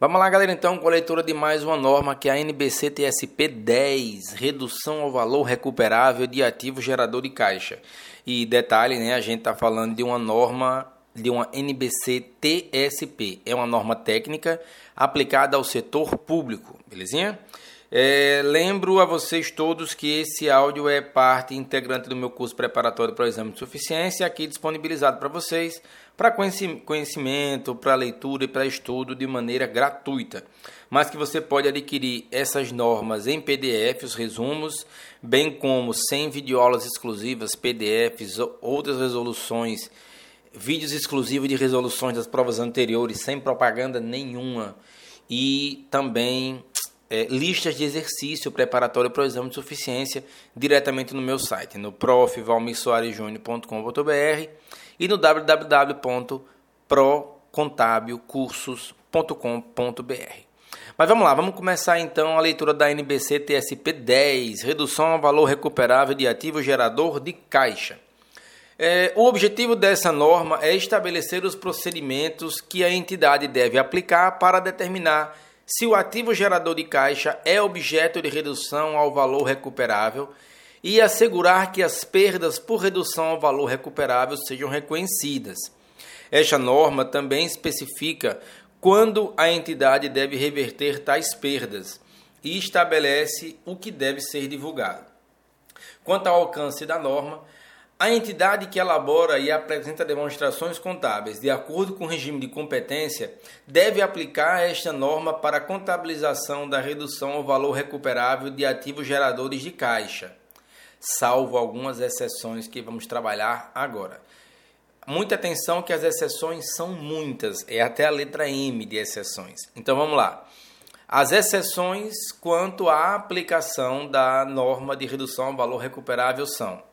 Vamos lá, galera, então, com a leitura de mais uma norma que é a NBC TSP 10, redução ao valor recuperável de ativo gerador de caixa. E detalhe, né, a gente está falando de uma norma de uma NBC TSP, é uma norma técnica aplicada ao setor público, belezinha? É, lembro a vocês todos que esse áudio é parte integrante do meu curso preparatório para o exame de suficiência, aqui disponibilizado para vocês, para conhecimento, para leitura e para estudo de maneira gratuita. Mas que você pode adquirir essas normas em PDF, os resumos, bem como sem videoaulas exclusivas, PDFs, outras resoluções, vídeos exclusivos de resoluções das provas anteriores, sem propaganda nenhuma. E também é, listas de exercício preparatório para o exame de suficiência diretamente no meu site, no profvalmirsoaresjúnior.com.br e no www.procontabilcursos.com.br. Mas vamos lá, vamos começar então a leitura da NBC TSP 10, redução ao valor recuperável de ativo gerador de caixa. É, o objetivo dessa norma é estabelecer os procedimentos que a entidade deve aplicar para determinar se o ativo gerador de caixa é objeto de redução ao valor recuperável e assegurar que as perdas por redução ao valor recuperável sejam reconhecidas. Esta norma também especifica quando a entidade deve reverter tais perdas e estabelece o que deve ser divulgado. Quanto ao alcance da norma, a entidade que elabora e apresenta demonstrações contábeis de acordo com o regime de competência deve aplicar esta norma para a contabilização da redução ao valor recuperável de ativos geradores de caixa, salvo algumas exceções que vamos trabalhar agora. Muita atenção que as exceções são muitas, é até a letra M de exceções. Então vamos lá. As exceções quanto à aplicação da norma de redução ao valor recuperável são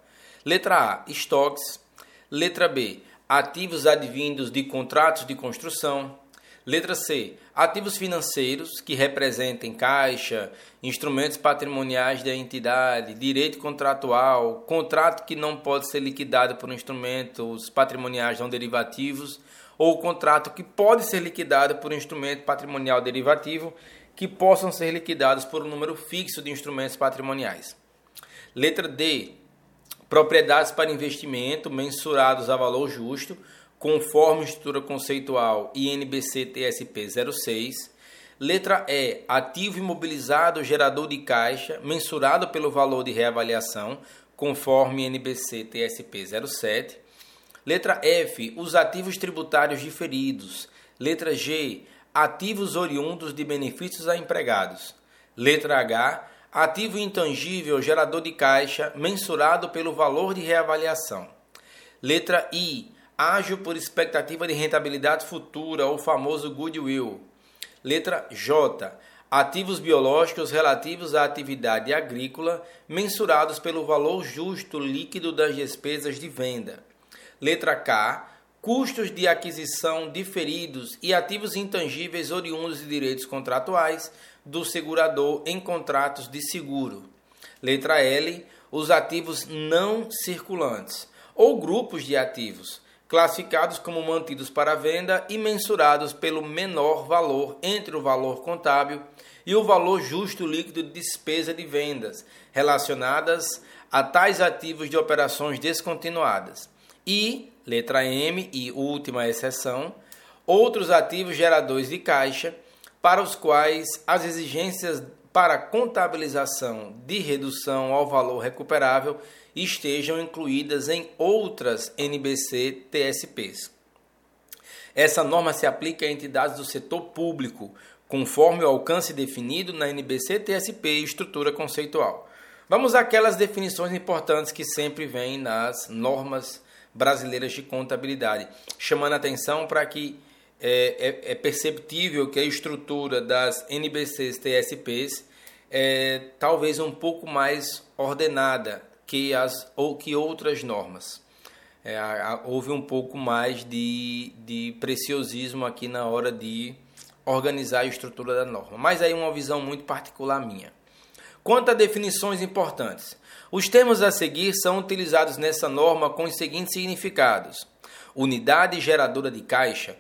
Letra A, estoques. Letra B, ativos advindos de contratos de construção. Letra C, ativos financeiros que representem caixa, instrumentos patrimoniais da entidade, direito contratual, contrato que não pode ser liquidado por instrumentos patrimoniais não derivativos, ou contrato que pode ser liquidado por instrumento patrimonial derivativo que possam ser liquidados por um número fixo de instrumentos patrimoniais. Letra D, propriedades para investimento mensurados a valor justo, conforme estrutura conceitual INBC TSP 06. Letra E, ativo imobilizado gerador de caixa, mensurado pelo valor de reavaliação, conforme INBC TSP 07. Letra F, os ativos tributários diferidos. Letra G, ativos oriundos de benefícios a empregados. Letra H, ativo intangível gerador de caixa mensurado pelo valor de reavaliação. Letra I, ágil por expectativa de rentabilidade futura, ou famoso goodwill. Letra J, ativos biológicos relativos à atividade agrícola mensurados pelo valor justo líquido das despesas de venda. Letra K, custos de aquisição diferidos e ativos intangíveis oriundos de direitos contratuais do segurador em contratos de seguro. Letra L. Os ativos não circulantes ou grupos de ativos classificados como mantidos para venda e mensurados pelo menor valor entre o valor contábil e o valor justo líquido de despesa de vendas relacionadas a tais ativos de operações descontinuadas. E, letra M e última exceção, outros ativos geradores de caixa para os quais as exigências para contabilização de redução ao valor recuperável estejam incluídas em outras NBC TSPs. Essa norma se aplica a entidades do setor público, conforme o alcance definido na NBC TSP estrutura conceitual. Vamos àquelas definições importantes que sempre vêm nas normas brasileiras de contabilidade, chamando atenção para que é, é, é, perceptível que a estrutura das NBCs TSPs é talvez um pouco mais ordenada que as ou que outras normas. É, houve um pouco mais de, de preciosismo aqui na hora de organizar a estrutura da norma, mas aí uma visão muito particular minha. Quanto a definições importantes, os termos a seguir são utilizados nessa norma com os seguintes significados: unidade geradora de caixa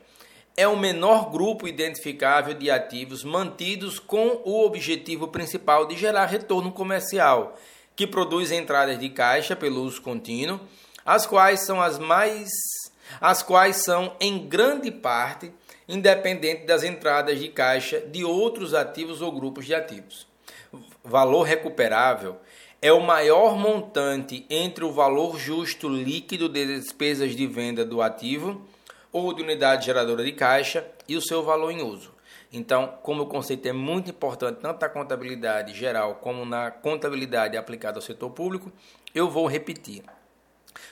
é o menor grupo identificável de ativos mantidos com o objetivo principal de gerar retorno comercial, que produz entradas de caixa pelo uso contínuo, as quais são as mais as quais são em grande parte independente das entradas de caixa de outros ativos ou grupos de ativos. Valor recuperável é o maior montante entre o valor justo líquido de despesas de venda do ativo ou de unidade geradora de caixa e o seu valor em uso. Então, como o conceito é muito importante tanto na contabilidade geral como na contabilidade aplicada ao setor público, eu vou repetir.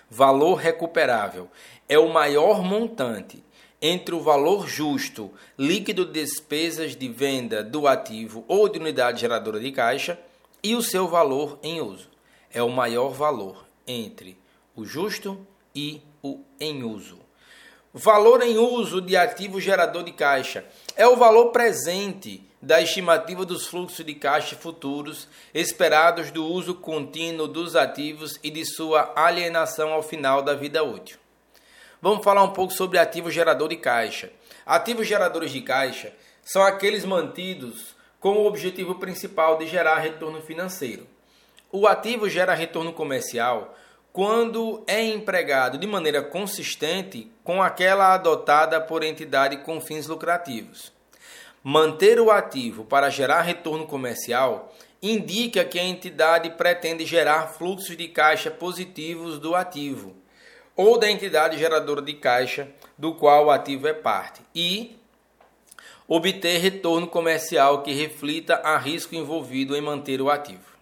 Valor recuperável é o maior montante entre o valor justo líquido de despesas de venda do ativo ou de unidade geradora de caixa e o seu valor em uso. É o maior valor entre o justo e o em uso. Valor em uso de ativo gerador de caixa é o valor presente da estimativa dos fluxos de caixa futuros esperados do uso contínuo dos ativos e de sua alienação ao final da vida útil. Vamos falar um pouco sobre ativo gerador de caixa. Ativos geradores de caixa são aqueles mantidos com o objetivo principal de gerar retorno financeiro. O ativo gera retorno comercial quando é empregado de maneira consistente com aquela adotada por entidade com fins lucrativos. Manter o ativo para gerar retorno comercial indica que a entidade pretende gerar fluxos de caixa positivos do ativo ou da entidade geradora de caixa do qual o ativo é parte e obter retorno comercial que reflita a risco envolvido em manter o ativo.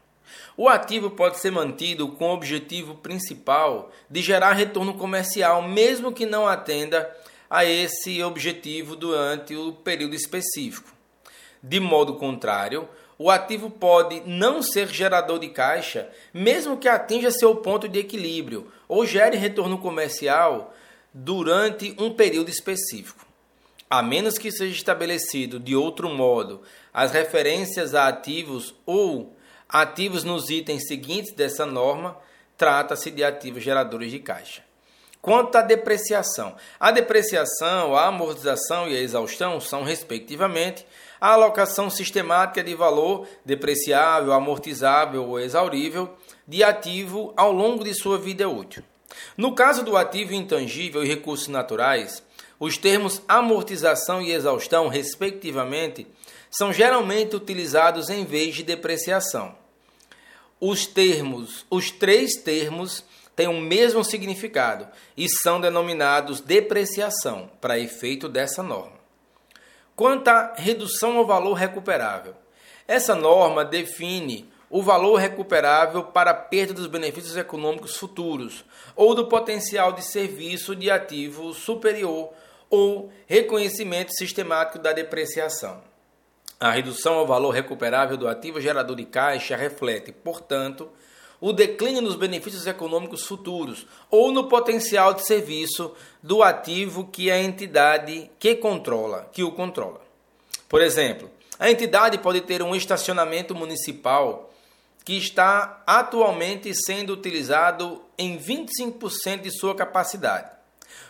O ativo pode ser mantido com o objetivo principal de gerar retorno comercial, mesmo que não atenda a esse objetivo durante o período específico. De modo contrário, o ativo pode não ser gerador de caixa, mesmo que atinja seu ponto de equilíbrio ou gere retorno comercial durante um período específico. A menos que seja estabelecido de outro modo as referências a ativos ou ativos nos itens seguintes dessa norma, trata-se de ativos geradores de caixa. Quanto à depreciação, a depreciação, a amortização e a exaustão são, respectivamente, a alocação sistemática de valor depreciável, amortizável ou exaurível de ativo ao longo de sua vida útil. No caso do ativo intangível e recursos naturais, os termos amortização e exaustão, respectivamente, são geralmente utilizados em vez de depreciação. Os termos, os três termos têm o mesmo significado e são denominados depreciação para efeito dessa norma. Quanto à redução ao valor recuperável, essa norma define o valor recuperável para a perda dos benefícios econômicos futuros ou do potencial de serviço de ativo superior ou reconhecimento sistemático da depreciação. A redução ao valor recuperável do ativo gerador de caixa reflete, portanto, o declínio nos benefícios econômicos futuros ou no potencial de serviço do ativo que a entidade que controla, que o controla. Por exemplo, a entidade pode ter um estacionamento municipal que está atualmente sendo utilizado em 25% de sua capacidade.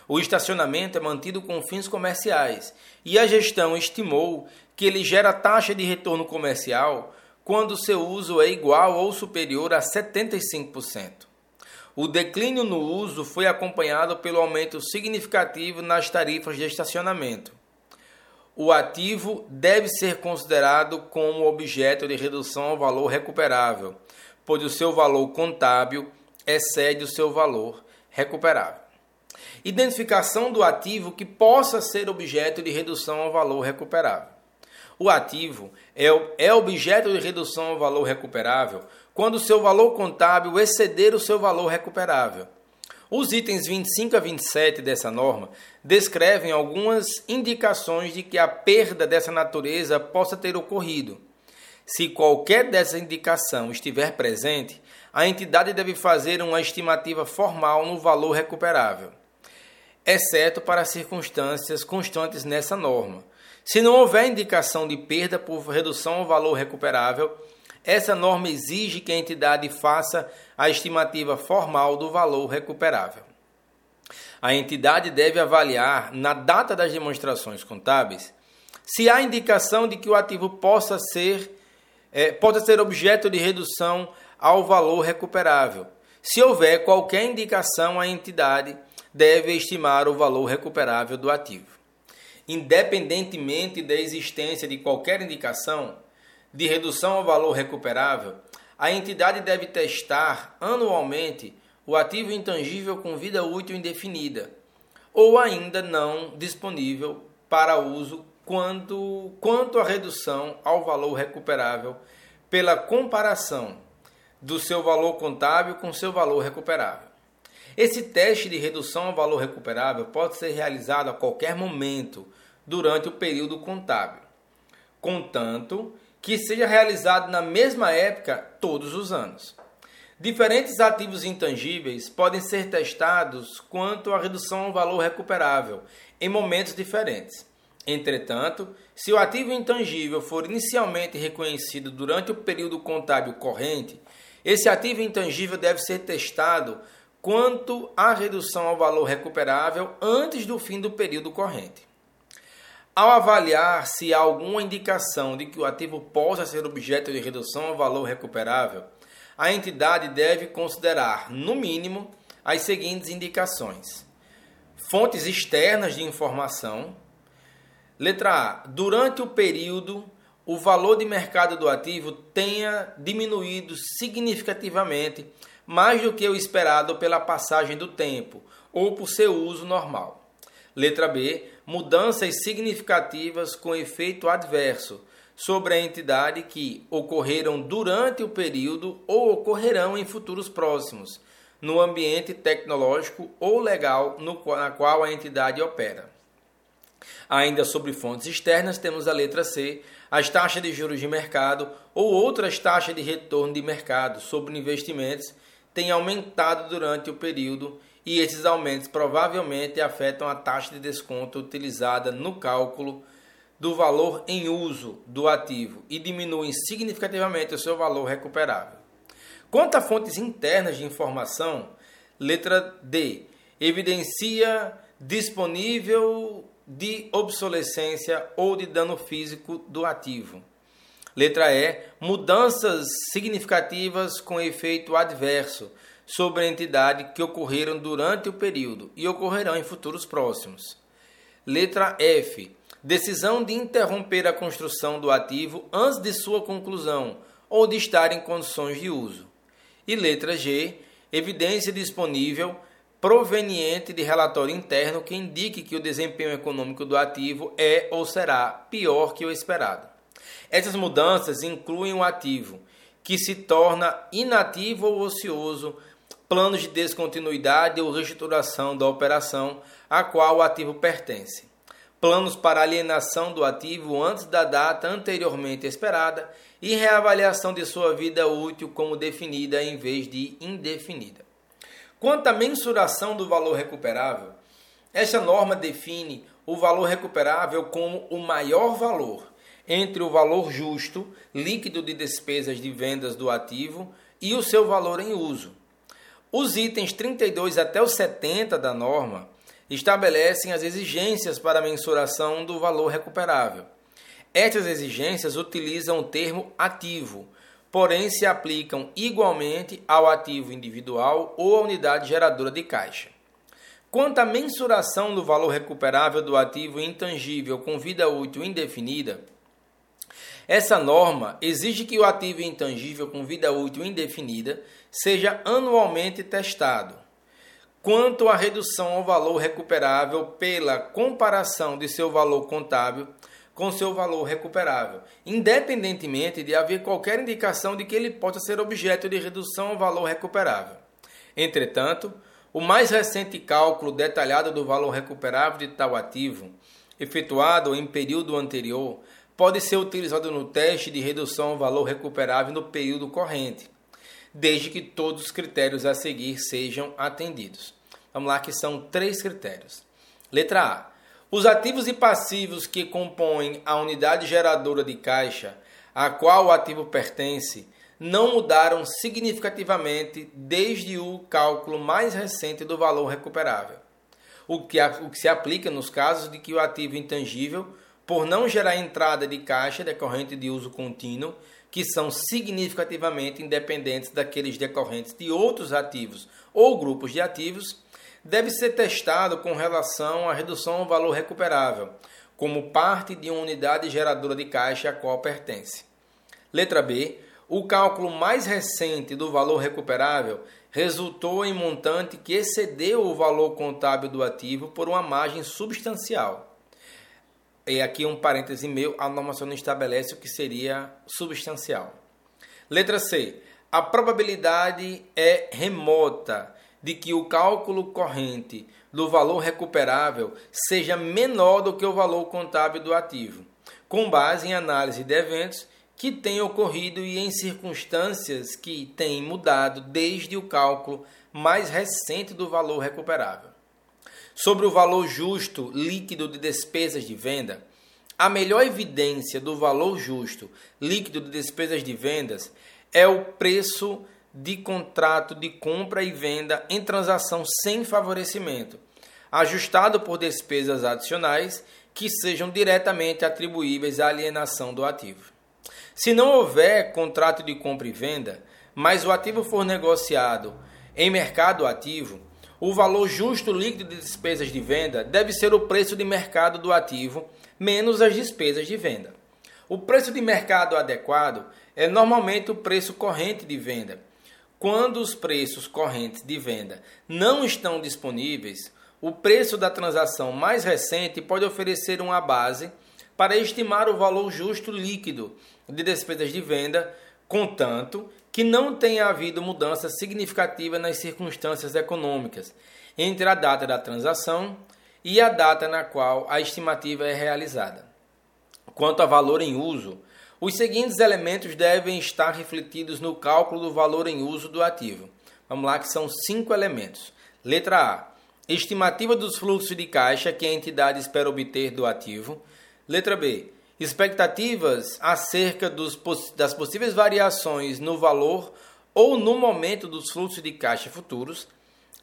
O estacionamento é mantido com fins comerciais e a gestão estimou que ele gera taxa de retorno comercial quando seu uso é igual ou superior a 75%. O declínio no uso foi acompanhado pelo aumento significativo nas tarifas de estacionamento. O ativo deve ser considerado como objeto de redução ao valor recuperável, pois o seu valor contábil excede o seu valor recuperável. Identificação do ativo que possa ser objeto de redução ao valor recuperável. O ativo é, é objeto de redução ao valor recuperável quando seu valor contábil exceder o seu valor recuperável. Os itens 25 a 27 dessa norma descrevem algumas indicações de que a perda dessa natureza possa ter ocorrido. Se qualquer dessa indicação estiver presente, a entidade deve fazer uma estimativa formal no valor recuperável, exceto para circunstâncias constantes nessa norma, se não houver indicação de perda por redução ao valor recuperável, essa norma exige que a entidade faça a estimativa formal do valor recuperável. A entidade deve avaliar, na data das demonstrações contábeis, se há indicação de que o ativo possa ser, é, possa ser objeto de redução ao valor recuperável. Se houver qualquer indicação, a entidade deve estimar o valor recuperável do ativo. Independentemente da existência de qualquer indicação de redução ao valor recuperável, a entidade deve testar anualmente o ativo intangível com vida útil indefinida ou ainda não disponível para uso quando, quanto à redução ao valor recuperável pela comparação do seu valor contábil com seu valor recuperável. Esse teste de redução ao valor recuperável pode ser realizado a qualquer momento durante o período contábil, contanto que seja realizado na mesma época todos os anos. Diferentes ativos intangíveis podem ser testados quanto à redução ao valor recuperável em momentos diferentes. Entretanto, se o ativo intangível for inicialmente reconhecido durante o período contábil corrente, esse ativo intangível deve ser testado quanto à redução ao valor recuperável antes do fim do período corrente. Ao avaliar se há alguma indicação de que o ativo possa ser objeto de redução ao valor recuperável, a entidade deve considerar, no mínimo, as seguintes indicações: fontes externas de informação. Letra A. Durante o período, o valor de mercado do ativo tenha diminuído significativamente mais do que o esperado pela passagem do tempo ou por seu uso normal. Letra B. Mudanças significativas com efeito adverso sobre a entidade que ocorreram durante o período ou ocorrerão em futuros próximos, no ambiente tecnológico ou legal no, na qual a entidade opera. Ainda sobre fontes externas, temos a letra C, as taxas de juros de mercado ou outras taxas de retorno de mercado sobre investimentos têm aumentado durante o período e esses aumentos provavelmente afetam a taxa de desconto utilizada no cálculo do valor em uso do ativo e diminuem significativamente o seu valor recuperável. Quanto a fontes internas de informação, letra D, evidencia disponível de obsolescência ou de dano físico do ativo. Letra E. Mudanças significativas com efeito adverso sobre a entidade que ocorreram durante o período e ocorrerão em futuros próximos. Letra F. Decisão de interromper a construção do ativo antes de sua conclusão ou de estar em condições de uso. E letra G. Evidência disponível proveniente de relatório interno que indique que o desempenho econômico do ativo é ou será pior que o esperado. Essas mudanças incluem o ativo, que se torna inativo ou ocioso, planos de descontinuidade ou reestruturação da operação a qual o ativo pertence, planos para alienação do ativo antes da data anteriormente esperada e reavaliação de sua vida útil como definida em vez de indefinida. Quanto à mensuração do valor recuperável, esta norma define o valor recuperável como o maior valor entre o valor justo líquido de despesas de vendas do ativo e o seu valor em uso. Os itens 32 até o 70 da norma estabelecem as exigências para a mensuração do valor recuperável. Estas exigências utilizam o termo ativo, porém se aplicam igualmente ao ativo individual ou à unidade geradora de caixa. Quanto à mensuração do valor recuperável do ativo intangível com vida útil indefinida, essa norma exige que o ativo intangível com vida útil indefinida seja anualmente testado. Quanto à redução ao valor recuperável pela comparação de seu valor contábil com seu valor recuperável, independentemente de haver qualquer indicação de que ele possa ser objeto de redução ao valor recuperável. Entretanto, o mais recente cálculo detalhado do valor recuperável de tal ativo, efetuado em período anterior, pode ser utilizado no teste de redução ao valor recuperável no período corrente, desde que todos os critérios a seguir sejam atendidos. Vamos lá, que são três critérios. Letra A. Os ativos e passivos que compõem a unidade geradora de caixa a qual o ativo pertence não mudaram significativamente desde o cálculo mais recente do valor recuperável. o que, o que se aplica nos casos de que o ativo intangível, por não gerar entrada de caixa decorrente de uso contínuo, que são significativamente independentes daqueles decorrentes de outros ativos ou grupos de ativos, deve ser testado com relação à redução ao valor recuperável, como parte de uma unidade geradora de caixa a qual pertence. Letra B. O cálculo mais recente do valor recuperável resultou em montante que excedeu o valor contábil do ativo por uma margem substancial. E aqui um parêntese meu, a normação não estabelece o que seria substancial. Letra C. A probabilidade é remota de que o cálculo corrente do valor recuperável seja menor do que o valor contábil do ativo, com base em análise de eventos que têm ocorrido e em circunstâncias que têm mudado desde o cálculo mais recente do valor recuperável. Sobre o valor justo líquido de despesas de venda, a melhor evidência do valor justo líquido de despesas de vendas é o preço de contrato de compra e venda em transação sem favorecimento, ajustado por despesas adicionais que sejam diretamente atribuíveis à alienação do ativo. Se não houver contrato de compra e venda, mas o ativo for negociado em mercado ativo, o valor justo líquido de despesas de venda deve ser o preço de mercado do ativo menos as despesas de venda. O preço de mercado adequado é normalmente o preço corrente de venda quando os preços correntes de venda não estão disponíveis, o preço da transação mais recente pode oferecer uma base para estimar o valor justo líquido de despesas de venda, contanto que não tenha havido mudança significativa nas circunstâncias econômicas entre a data da transação e a data na qual a estimativa é realizada. Quanto a valor em uso, os seguintes elementos devem estar refletidos no cálculo do valor em uso do ativo. Vamos lá, que são cinco elementos. Letra A. Estimativa dos fluxos de caixa que a entidade espera obter do ativo. Letra B. Expectativas acerca dos, das possíveis variações no valor ou no momento dos fluxos de caixa futuros.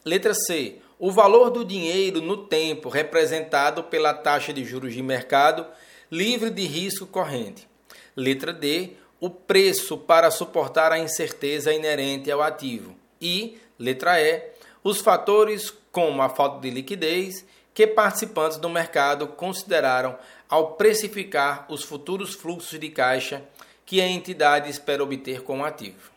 Letra C. O valor do dinheiro no tempo representado pela taxa de juros de mercado livre de risco corrente. Letra D, o preço para suportar a incerteza inerente ao ativo. E, letra E, os fatores como a falta de liquidez que participantes do mercado consideraram ao precificar os futuros fluxos de caixa que a entidade espera obter com o ativo.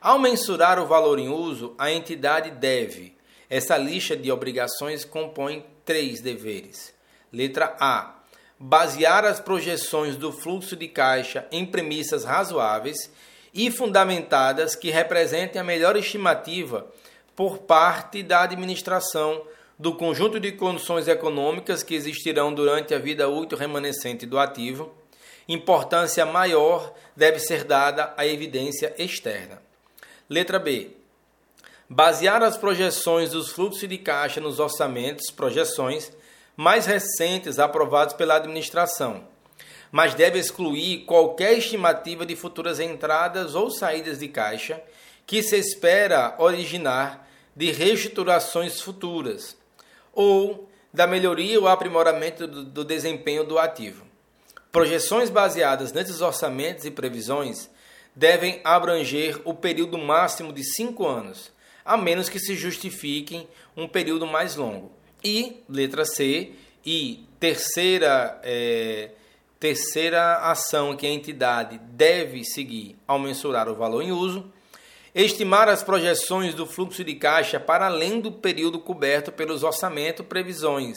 Ao mensurar o valor em uso, a entidade deve. Essa lista de obrigações compõe três deveres. Letra A basear as projeções do fluxo de caixa em premissas razoáveis e fundamentadas que representem a melhor estimativa por parte da administração do conjunto de condições econômicas que existirão durante a vida útil remanescente do ativo. Importância maior deve ser dada à evidência externa. Letra B. Basear as projeções dos fluxos de caixa nos orçamentos, projeções, mais recentes aprovados pela administração, mas deve excluir qualquer estimativa de futuras entradas ou saídas de caixa que se espera originar de reestruturações futuras ou da melhoria ou aprimoramento do, do desempenho do ativo. Projeções baseadas nesses orçamentos e previsões devem abranger o período máximo de cinco anos, a menos que se justifiquem um período mais longo. E, letra C, e terceira, é, terceira ação que a entidade deve seguir ao mensurar o valor em uso, estimar as projeções do fluxo de caixa para além do período coberto pelos orçamentos previsões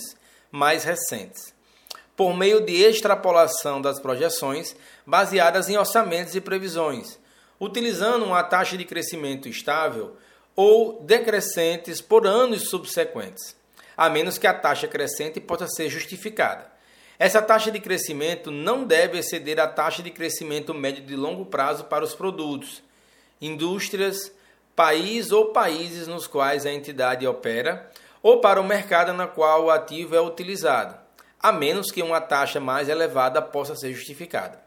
mais recentes, por meio de extrapolação das projeções baseadas em orçamentos e previsões, utilizando uma taxa de crescimento estável ou decrescentes por anos subsequentes a menos que a taxa crescente possa ser justificada. Essa taxa de crescimento não deve exceder a taxa de crescimento médio de longo prazo para os produtos, indústrias, país ou países nos quais a entidade opera, ou para o mercado na qual o ativo é utilizado, a menos que uma taxa mais elevada possa ser justificada.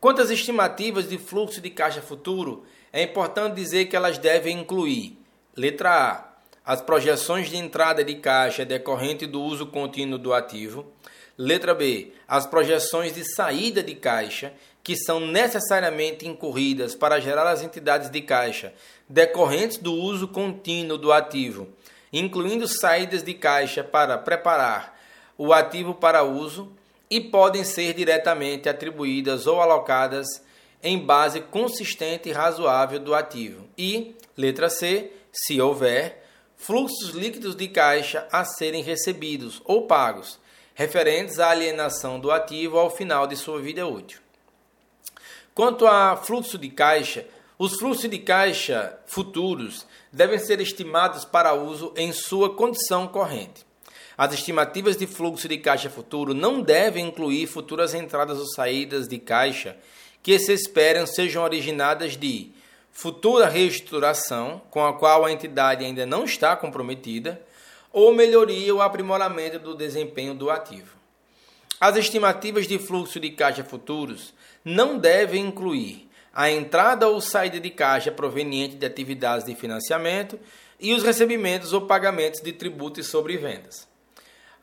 Quanto às estimativas de fluxo de caixa futuro, é importante dizer que elas devem incluir: letra A as projeções de entrada de caixa decorrente do uso contínuo do ativo. Letra B, as projeções de saída de caixa que são necessariamente incorridas para gerar as entidades de caixa decorrentes do uso contínuo do ativo, incluindo saídas de caixa para preparar o ativo para uso e podem ser diretamente atribuídas ou alocadas em base consistente e razoável do ativo. E, letra C, se houver, fluxos líquidos de caixa a serem recebidos ou pagos, referentes à alienação do ativo ao final de sua vida útil. Quanto a fluxo de caixa, os fluxos de caixa futuros devem ser estimados para uso em sua condição corrente. As estimativas de fluxo de caixa futuro não devem incluir futuras entradas ou saídas de caixa que se esperam sejam originadas de futura reestruturação, com a qual a entidade ainda não está comprometida, ou melhoria ou aprimoramento do desempenho do ativo. As estimativas de fluxo de caixa futuros não devem incluir a entrada ou saída de caixa proveniente de atividades de financiamento e os recebimentos ou pagamentos de tributos sobre vendas.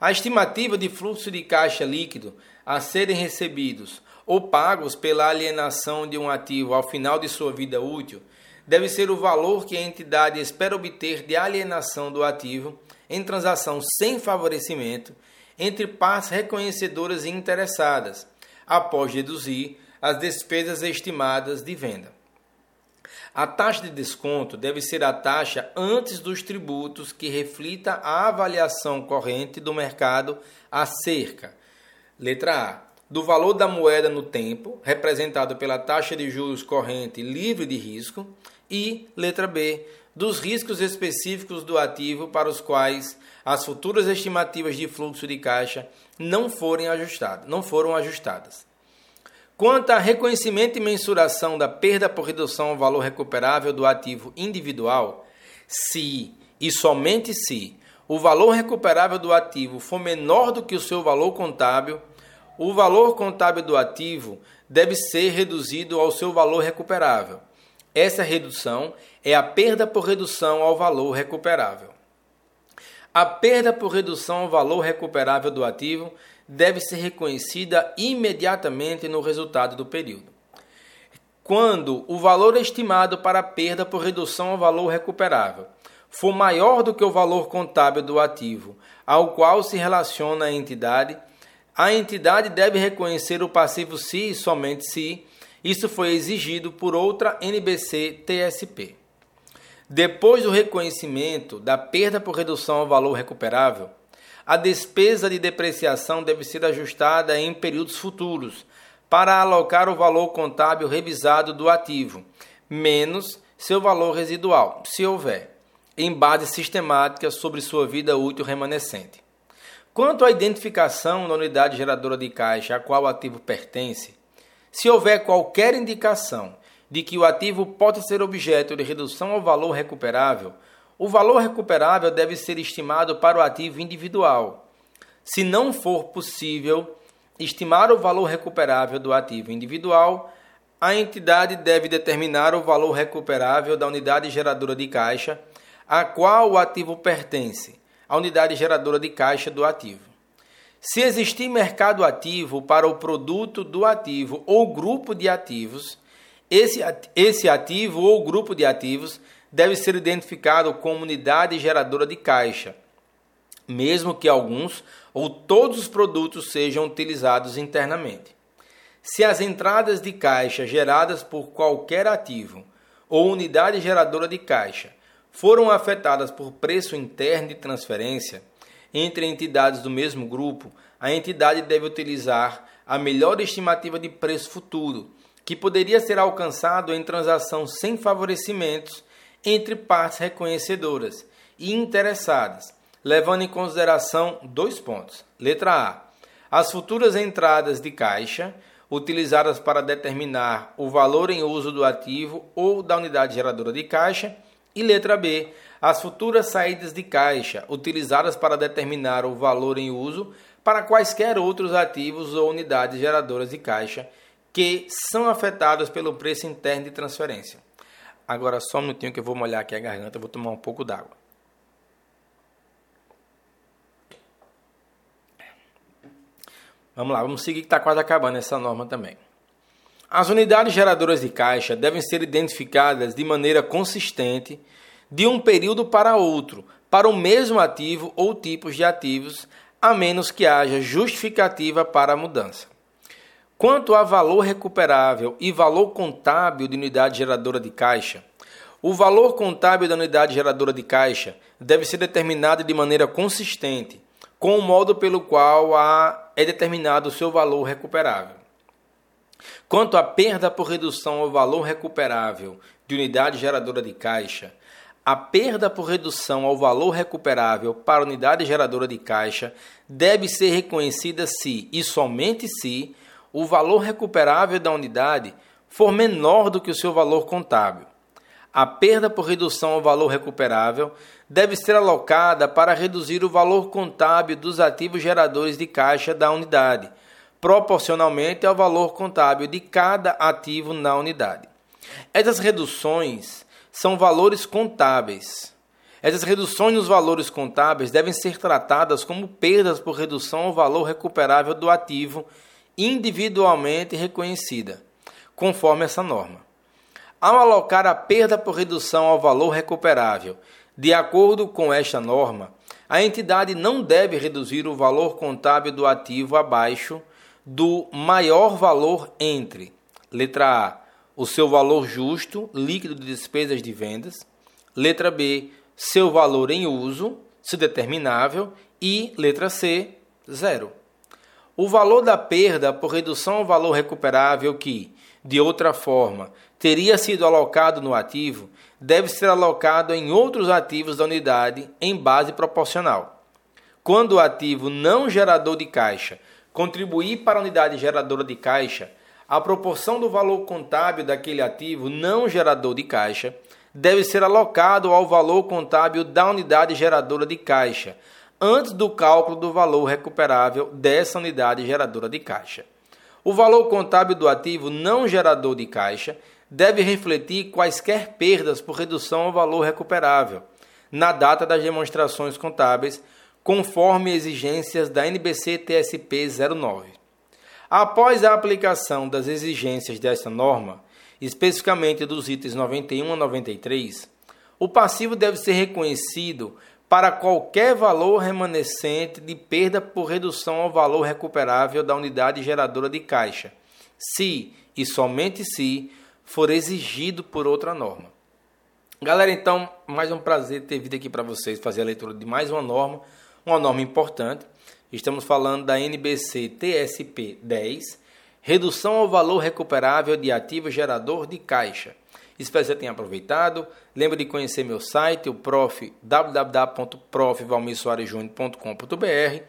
A estimativa de fluxo de caixa líquido a serem recebidos ou pagos pela alienação de um ativo ao final de sua vida útil deve ser o valor que a entidade espera obter de alienação do ativo em transação sem favorecimento entre partes reconhecedoras e interessadas, após deduzir as despesas estimadas de venda. A taxa de desconto deve ser a taxa antes dos tributos que reflita a avaliação corrente do mercado acerca, letra A, do valor da moeda no tempo, representado pela taxa de juros corrente livre de risco, e, letra B, dos riscos específicos do ativo para os quais as futuras estimativas de fluxo de caixa não forem ajustadas, não foram ajustadas. Quanto a reconhecimento e mensuração da perda por redução ao valor recuperável do ativo individual, se e somente se o valor recuperável do ativo for menor do que o seu valor contábil, o valor contábil do ativo deve ser reduzido ao seu valor recuperável. Essa redução é a perda por redução ao valor recuperável. A perda por redução ao valor recuperável do ativo deve ser reconhecida imediatamente no resultado do período. Quando o valor estimado para a perda por redução ao valor recuperável for maior do que o valor contábil do ativo ao qual se relaciona a entidade, a entidade deve reconhecer o passivo se e somente se isso foi exigido por outra NBC TSP. Depois do reconhecimento da perda por redução ao valor recuperável, a despesa de depreciação deve ser ajustada em períodos futuros para alocar o valor contábil revisado do ativo, menos seu valor residual, se houver, em base sistemática sobre sua vida útil remanescente. Quanto à identificação da unidade geradora de caixa a qual o ativo pertence, se houver qualquer indicação de que o ativo pode ser objeto de redução ao valor recuperável, o valor recuperável deve ser estimado para o ativo individual. Se não for possível estimar o valor recuperável do ativo individual, a entidade deve determinar o valor recuperável da unidade geradora de caixa a qual o ativo pertence, a unidade geradora de caixa do ativo. Se existir mercado ativo para o produto do ativo ou grupo de ativos, esse, ativo ou grupo de ativos deve ser identificado como unidade geradora de caixa, mesmo que alguns ou todos os produtos sejam utilizados internamente. Se as entradas de caixa geradas por qualquer ativo ou unidade geradora de caixa foram afetadas por preço interno de transferência entre entidades do mesmo grupo, a entidade deve utilizar a melhor estimativa de preço futuro, que poderia ser alcançado em transação sem favorecimentos entre partes reconhecedoras e interessadas, levando em consideração dois pontos. Letra A. As futuras entradas de caixa utilizadas para determinar o valor em uso do ativo ou da unidade geradora de caixa. E letra B. As futuras saídas de caixa utilizadas para determinar o valor em uso para quaisquer outros ativos ou unidades geradoras de caixa que são afetados pelo preço interno de transferência. Agora só um minutinho que eu vou molhar aqui a garganta, e vou tomar um pouco d'água. Vamos lá, vamos seguir que está quase acabando essa norma também. As unidades geradoras de caixa devem ser identificadas de maneira consistente de um período para outro, para o mesmo ativo ou tipos de ativos, a menos que haja justificativa para a mudança. Quanto a valor recuperável e valor contábil de unidade geradora de caixa, o valor contábil da unidade geradora de caixa deve ser determinado de maneira consistente com o modo pelo qual a, é determinado o seu valor recuperável. Quanto à perda por redução ao valor recuperável de unidade geradora de caixa, a perda por redução ao valor recuperável para unidade geradora de caixa deve ser reconhecida se e somente se o valor recuperável da unidade for menor do que o seu valor contábil. A perda por redução ao valor recuperável deve ser alocada para reduzir o valor contábil dos ativos geradores de caixa da unidade, proporcionalmente ao valor contábil de cada ativo na unidade. Essas reduções são valores contábeis. Essas reduções nos valores contábeis devem ser tratadas como perdas por redução ao valor recuperável do ativo individualmente reconhecida, conforme essa norma. Ao alocar a perda por redução ao valor recuperável, de acordo com esta norma, a entidade não deve reduzir o valor contábil do ativo abaixo do maior valor entre letra A, o seu valor justo líquido de despesas de vendas, letra B, seu valor em uso, se determinável, e letra C, zero. O valor da perda por redução ao valor recuperável que, de outra forma, teria sido alocado no ativo, deve ser alocado em outros ativos da unidade em base proporcional. Quando o ativo não gerador de caixa contribuir para a unidade geradora de caixa, a proporção do valor contábil daquele ativo não gerador de caixa deve ser alocado ao valor contábil da unidade geradora de caixa, antes do cálculo do valor recuperável dessa unidade geradora de caixa. O valor contábil do ativo não gerador de caixa deve refletir quaisquer perdas por redução ao valor recuperável na data das demonstrações contábeis, conforme exigências da NBC TSP 09. Após a aplicação das exigências desta norma, especificamente dos itens 91 a 93, o passivo deve ser reconhecido para qualquer valor remanescente de perda por redução ao valor recuperável da unidade geradora de caixa, se e somente se for exigido por outra norma. Galera, então, mais um prazer ter vindo aqui para vocês fazer a leitura de mais uma norma, uma norma importante. Estamos falando da NBC TSP 10, redução ao valor recuperável de ativo gerador de caixa. Espero que você tenha aproveitado. Lembre de conhecer meu site, o prof, www.profvalmirsoaresjúnior.com.br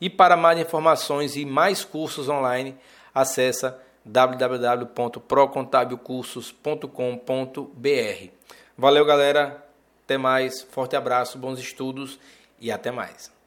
e para mais informações e mais cursos online, acesse www.procontabilcursos.com.br. Valeu, galera. Até mais. Forte abraço, bons estudos e até mais.